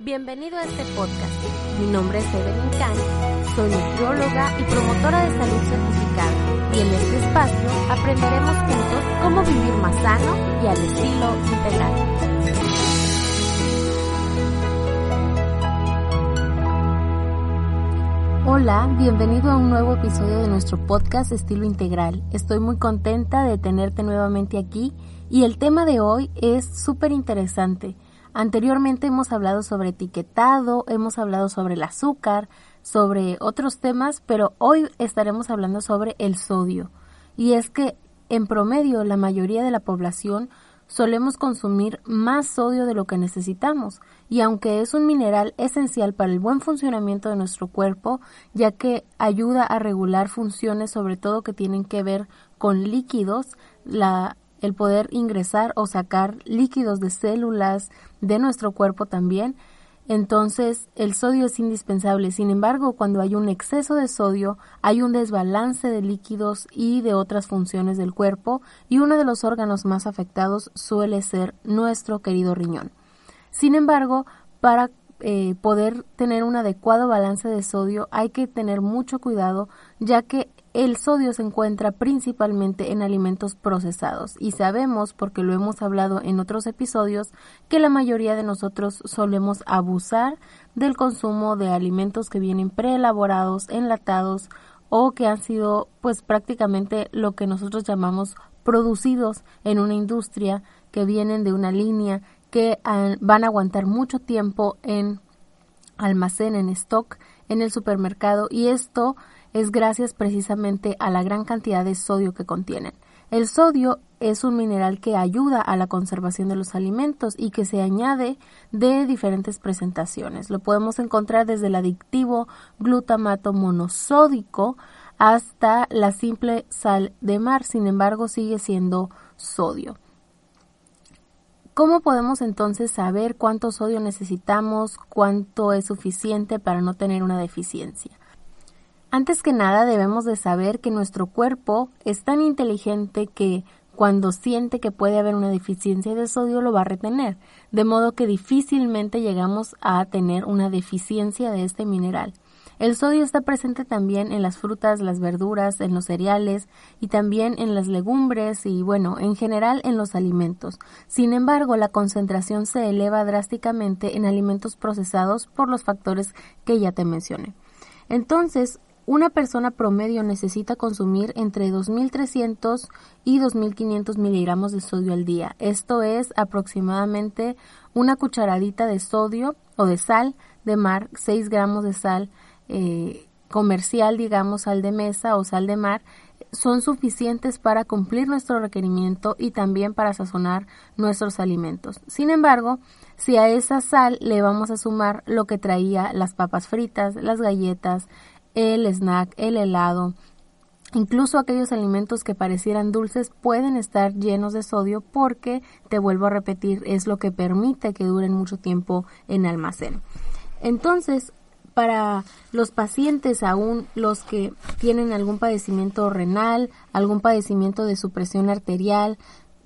Bienvenido a este podcast. Mi nombre es Evelyn Khan, soy nutrióloga y promotora de salud certificada y en este espacio aprenderemos juntos cómo vivir más sano y al estilo integral. Hola, bienvenido a un nuevo episodio de nuestro podcast Estilo Integral. Estoy muy contenta de tenerte nuevamente aquí y el tema de hoy es súper interesante. Anteriormente hemos hablado sobre etiquetado, hemos hablado sobre el azúcar, sobre otros temas, pero hoy estaremos hablando sobre el sodio. Y es que en promedio la mayoría de la población solemos consumir más sodio de lo que necesitamos, y aunque es un mineral esencial para el buen funcionamiento de nuestro cuerpo, ya que ayuda a regular funciones sobre todo que tienen que ver con líquidos, la, el poder ingresar o sacar líquidos de células de nuestro cuerpo también, entonces, el sodio es indispensable. Sin embargo, cuando hay un exceso de sodio, hay un desbalance de líquidos y de otras funciones del cuerpo, y uno de los órganos más afectados suele ser nuestro querido riñón. Sin embargo, para eh, poder tener un adecuado balance de sodio hay que tener mucho cuidado, ya que el sodio se encuentra principalmente en alimentos procesados y sabemos, porque lo hemos hablado en otros episodios, que la mayoría de nosotros solemos abusar del consumo de alimentos que vienen preelaborados, enlatados o que han sido pues prácticamente lo que nosotros llamamos producidos en una industria que vienen de una línea que ah, van a aguantar mucho tiempo en almacén, en stock, en el supermercado y esto es gracias precisamente a la gran cantidad de sodio que contienen. El sodio es un mineral que ayuda a la conservación de los alimentos y que se añade de diferentes presentaciones. Lo podemos encontrar desde el adictivo glutamato monosódico hasta la simple sal de mar, sin embargo sigue siendo sodio. ¿Cómo podemos entonces saber cuánto sodio necesitamos, cuánto es suficiente para no tener una deficiencia? Antes que nada debemos de saber que nuestro cuerpo es tan inteligente que cuando siente que puede haber una deficiencia de sodio lo va a retener, de modo que difícilmente llegamos a tener una deficiencia de este mineral. El sodio está presente también en las frutas, las verduras, en los cereales y también en las legumbres y bueno, en general en los alimentos. Sin embargo, la concentración se eleva drásticamente en alimentos procesados por los factores que ya te mencioné. Entonces, una persona promedio necesita consumir entre 2.300 y 2.500 miligramos de sodio al día. Esto es aproximadamente una cucharadita de sodio o de sal de mar, 6 gramos de sal eh, comercial, digamos, sal de mesa o sal de mar, son suficientes para cumplir nuestro requerimiento y también para sazonar nuestros alimentos. Sin embargo, si a esa sal le vamos a sumar lo que traía las papas fritas, las galletas, el snack, el helado, Incluso aquellos alimentos que parecieran dulces pueden estar llenos de sodio porque, te vuelvo a repetir, es lo que permite que duren mucho tiempo en almacén. Entonces, para los pacientes aún los que tienen algún padecimiento renal, algún padecimiento de supresión arterial,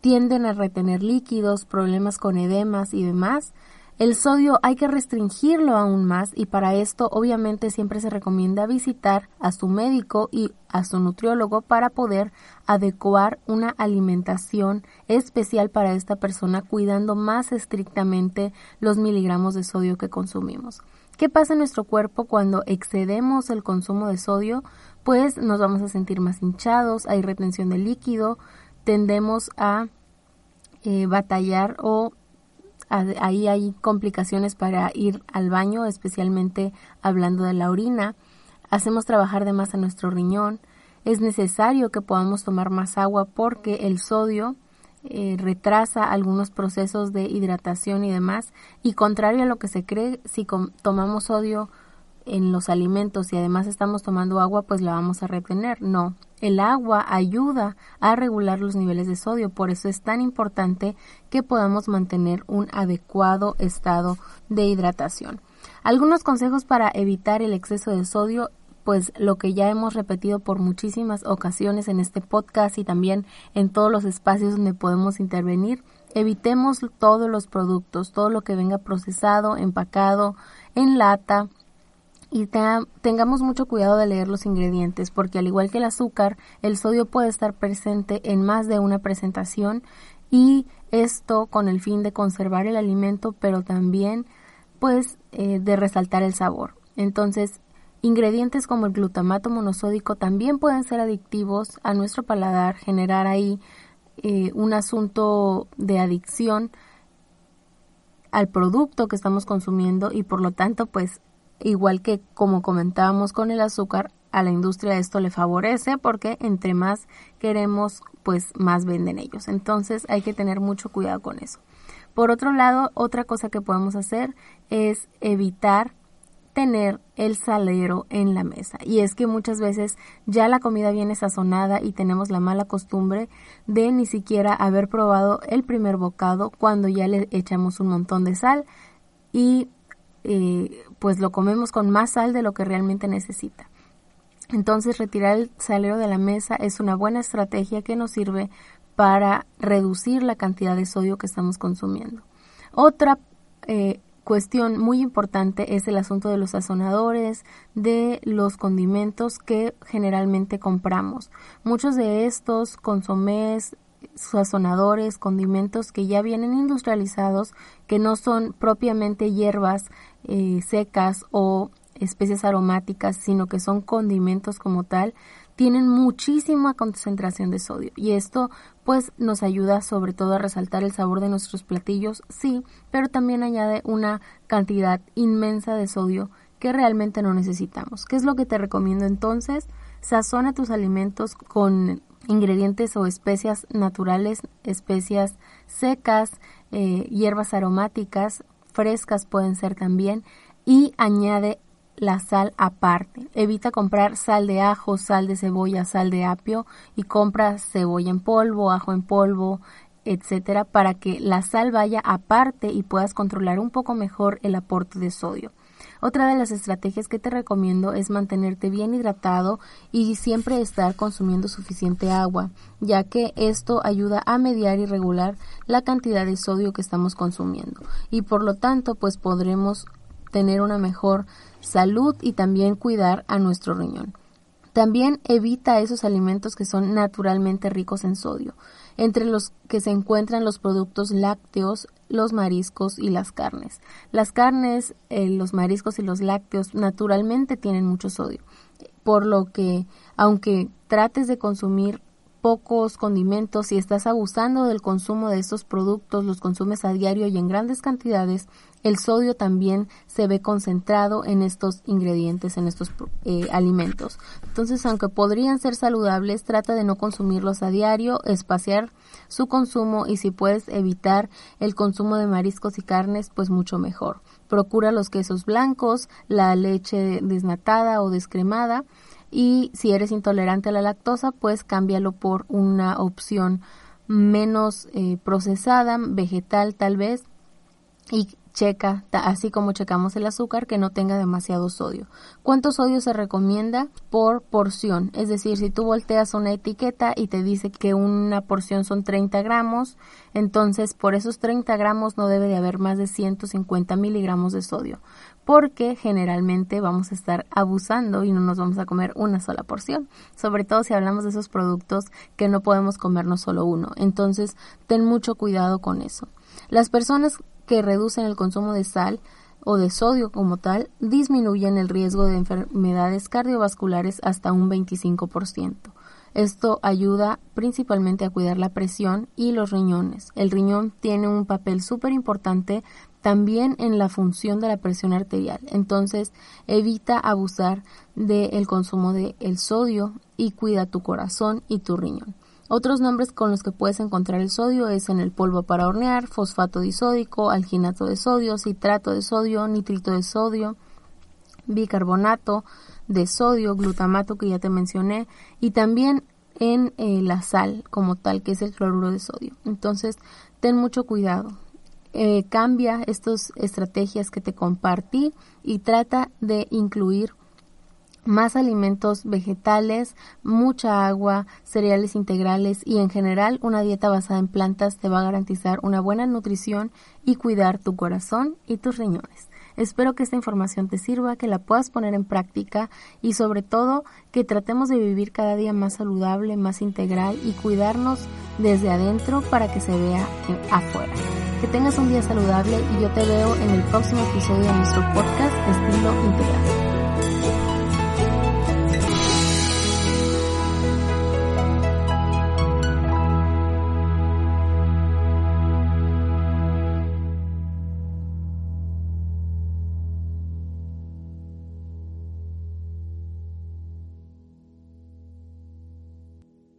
tienden a retener líquidos, problemas con edemas y demás, el sodio hay que restringirlo aún más y para esto obviamente siempre se recomienda visitar a su médico y a su nutriólogo para poder adecuar una alimentación especial para esta persona cuidando más estrictamente los miligramos de sodio que consumimos. ¿Qué pasa en nuestro cuerpo cuando excedemos el consumo de sodio? Pues nos vamos a sentir más hinchados, hay retención de líquido, tendemos a eh, batallar o ahí hay complicaciones para ir al baño, especialmente hablando de la orina. Hacemos trabajar de más a nuestro riñón. Es necesario que podamos tomar más agua porque el sodio eh, retrasa algunos procesos de hidratación y demás. Y contrario a lo que se cree, si tomamos sodio en los alimentos y además estamos tomando agua, pues la vamos a retener. No, el agua ayuda a regular los niveles de sodio, por eso es tan importante que podamos mantener un adecuado estado de hidratación. Algunos consejos para evitar el exceso de sodio pues lo que ya hemos repetido por muchísimas ocasiones en este podcast y también en todos los espacios donde podemos intervenir Evitemos todos los productos, todo lo que venga procesado, empacado, en lata, y tengamos mucho cuidado de leer los ingredientes porque al igual que el azúcar, el sodio puede estar presente en más de una presentación y esto con el fin de conservar el alimento pero también pues eh, de resaltar el sabor. Entonces, ingredientes como el glutamato monosódico también pueden ser adictivos a nuestro paladar, generar ahí eh, un asunto de adicción al producto que estamos consumiendo y por lo tanto pues igual que como comentábamos con el azúcar, a la industria esto le favorece porque entre más queremos, pues más venden ellos. Entonces hay que tener mucho cuidado con eso. Por otro lado, otra cosa que podemos hacer es evitar tener el salero en la mesa. Y es que muchas veces ya la comida viene sazonada y tenemos la mala costumbre de ni siquiera haber probado el primer bocado cuando ya le echamos un montón de sal y eh, pues lo comemos con más sal de lo que realmente necesita. Entonces retirar el salero de la mesa es una buena estrategia que nos sirve para reducir la cantidad de sodio que estamos consumiendo. Otra eh, cuestión muy importante es el asunto de los sazonadores, de los condimentos que generalmente compramos. Muchos de estos consomés, sazonadores, condimentos que ya vienen industrializados, que no son propiamente hierbas eh, secas o especies aromáticas, sino que son condimentos como tal, tienen muchísima concentración de sodio y esto pues nos ayuda sobre todo a resaltar el sabor de nuestros platillos, sí, pero también añade una cantidad inmensa de sodio que realmente no necesitamos. ¿Qué es lo que te recomiendo entonces? Sazona tus alimentos con ingredientes o especias naturales, especias secas, eh, hierbas aromáticas, frescas pueden ser también, y añade la sal aparte. Evita comprar sal de ajo, sal de cebolla, sal de apio y compra cebolla en polvo, ajo en polvo, etcétera, para que la sal vaya aparte y puedas controlar un poco mejor el aporte de sodio. Otra de las estrategias que te recomiendo es mantenerte bien hidratado y siempre estar consumiendo suficiente agua, ya que esto ayuda a mediar y regular la cantidad de sodio que estamos consumiendo y por lo tanto pues podremos tener una mejor salud y también cuidar a nuestro riñón. También evita esos alimentos que son naturalmente ricos en sodio, entre los que se encuentran los productos lácteos, los mariscos y las carnes. Las carnes, eh, los mariscos y los lácteos naturalmente tienen mucho sodio, por lo que aunque trates de consumir pocos condimentos, y estás abusando del consumo de estos productos, los consumes a diario y en grandes cantidades, el sodio también se ve concentrado en estos ingredientes, en estos eh, alimentos. Entonces, aunque podrían ser saludables, trata de no consumirlos a diario, espaciar su consumo y si puedes evitar el consumo de mariscos y carnes, pues mucho mejor. Procura los quesos blancos, la leche desnatada o descremada y si eres intolerante a la lactosa, pues cámbialo por una opción menos eh, procesada, vegetal tal vez, checa, así como checamos el azúcar, que no tenga demasiado sodio. ¿Cuánto sodio se recomienda por porción? Es decir, si tú volteas una etiqueta y te dice que una porción son 30 gramos, entonces por esos 30 gramos no debe de haber más de 150 miligramos de sodio, porque generalmente vamos a estar abusando y no nos vamos a comer una sola porción, sobre todo si hablamos de esos productos que no podemos comernos solo uno. Entonces, ten mucho cuidado con eso. Las personas que reducen el consumo de sal o de sodio como tal disminuyen el riesgo de enfermedades cardiovasculares hasta un 25%. Esto ayuda principalmente a cuidar la presión y los riñones. El riñón tiene un papel súper importante también en la función de la presión arterial. Entonces, evita abusar del consumo de el sodio y cuida tu corazón y tu riñón. Otros nombres con los que puedes encontrar el sodio es en el polvo para hornear, fosfato disódico, alginato de sodio, citrato de sodio, nitrito de sodio, bicarbonato de sodio, glutamato que ya te mencioné, y también en eh, la sal como tal, que es el cloruro de sodio. Entonces, ten mucho cuidado. Eh, cambia estas estrategias que te compartí y trata de incluir más alimentos vegetales, mucha agua, cereales integrales y en general una dieta basada en plantas te va a garantizar una buena nutrición y cuidar tu corazón y tus riñones. Espero que esta información te sirva, que la puedas poner en práctica y sobre todo que tratemos de vivir cada día más saludable, más integral y cuidarnos desde adentro para que se vea afuera. Que tengas un día saludable y yo te veo en el próximo episodio de nuestro podcast Estilo Integral.